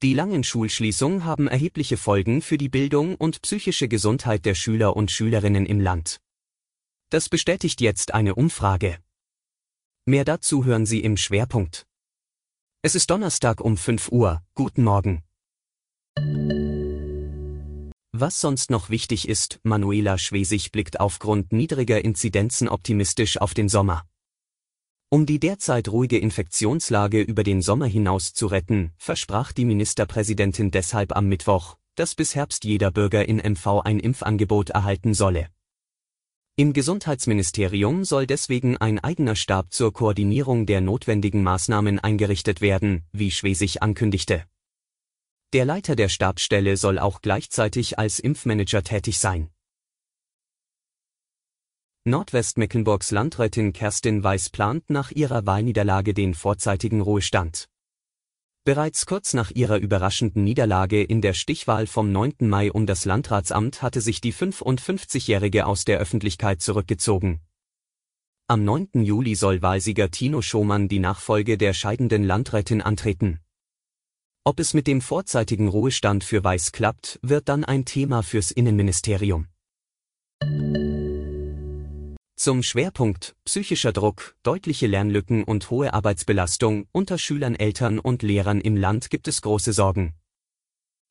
Die langen Schulschließungen haben erhebliche Folgen für die Bildung und psychische Gesundheit der Schüler und Schülerinnen im Land. Das bestätigt jetzt eine Umfrage. Mehr dazu hören Sie im Schwerpunkt. Es ist Donnerstag um 5 Uhr. Guten Morgen. Was sonst noch wichtig ist, Manuela Schwesig blickt aufgrund niedriger Inzidenzen optimistisch auf den Sommer. Um die derzeit ruhige Infektionslage über den Sommer hinaus zu retten, versprach die Ministerpräsidentin deshalb am Mittwoch, dass bis Herbst jeder Bürger in MV ein Impfangebot erhalten solle. Im Gesundheitsministerium soll deswegen ein eigener Stab zur Koordinierung der notwendigen Maßnahmen eingerichtet werden, wie Schwesig ankündigte. Der Leiter der Stabsstelle soll auch gleichzeitig als Impfmanager tätig sein. Nordwestmecklenburgs Landrätin Kerstin Weiß plant nach ihrer Wahlniederlage den vorzeitigen Ruhestand. Bereits kurz nach ihrer überraschenden Niederlage in der Stichwahl vom 9. Mai um das Landratsamt hatte sich die 55-Jährige aus der Öffentlichkeit zurückgezogen. Am 9. Juli soll Wahlsieger Tino Schomann die Nachfolge der scheidenden Landrätin antreten. Ob es mit dem vorzeitigen Ruhestand für Weiß klappt, wird dann ein Thema fürs Innenministerium. Zum Schwerpunkt psychischer Druck, deutliche Lernlücken und hohe Arbeitsbelastung unter Schülern, Eltern und Lehrern im Land gibt es große Sorgen.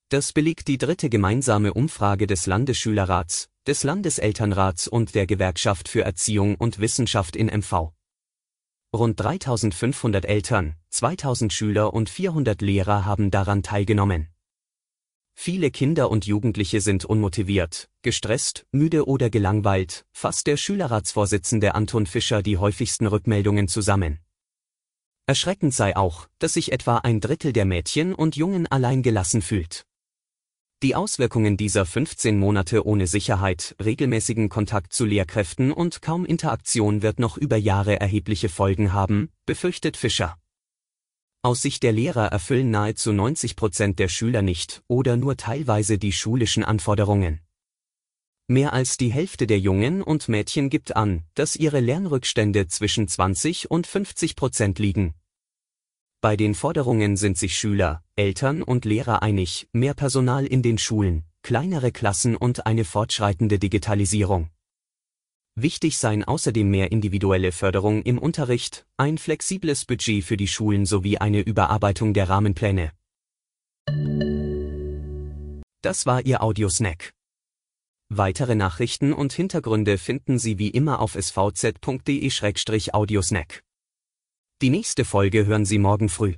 Das belegt die dritte gemeinsame Umfrage des Landesschülerrats, des Landeselternrats und der Gewerkschaft für Erziehung und Wissenschaft in MV. Rund 3500 Eltern, 2000 Schüler und 400 Lehrer haben daran teilgenommen. Viele Kinder und Jugendliche sind unmotiviert, gestresst, müde oder gelangweilt, fasst der Schülerratsvorsitzende Anton Fischer die häufigsten Rückmeldungen zusammen. Erschreckend sei auch, dass sich etwa ein Drittel der Mädchen und Jungen allein gelassen fühlt. Die Auswirkungen dieser 15 Monate ohne Sicherheit, regelmäßigen Kontakt zu Lehrkräften und kaum Interaktion wird noch über Jahre erhebliche Folgen haben, befürchtet Fischer. Aus Sicht der Lehrer erfüllen nahezu 90 Prozent der Schüler nicht oder nur teilweise die schulischen Anforderungen. Mehr als die Hälfte der Jungen und Mädchen gibt an, dass ihre Lernrückstände zwischen 20 und 50 Prozent liegen. Bei den Forderungen sind sich Schüler, Eltern und Lehrer einig, mehr Personal in den Schulen, kleinere Klassen und eine fortschreitende Digitalisierung. Wichtig seien außerdem mehr individuelle Förderung im Unterricht, ein flexibles Budget für die Schulen sowie eine Überarbeitung der Rahmenpläne. Das war Ihr Audiosnack. Weitere Nachrichten und Hintergründe finden Sie wie immer auf svz.de-audiosnack. Die nächste Folge hören Sie morgen früh.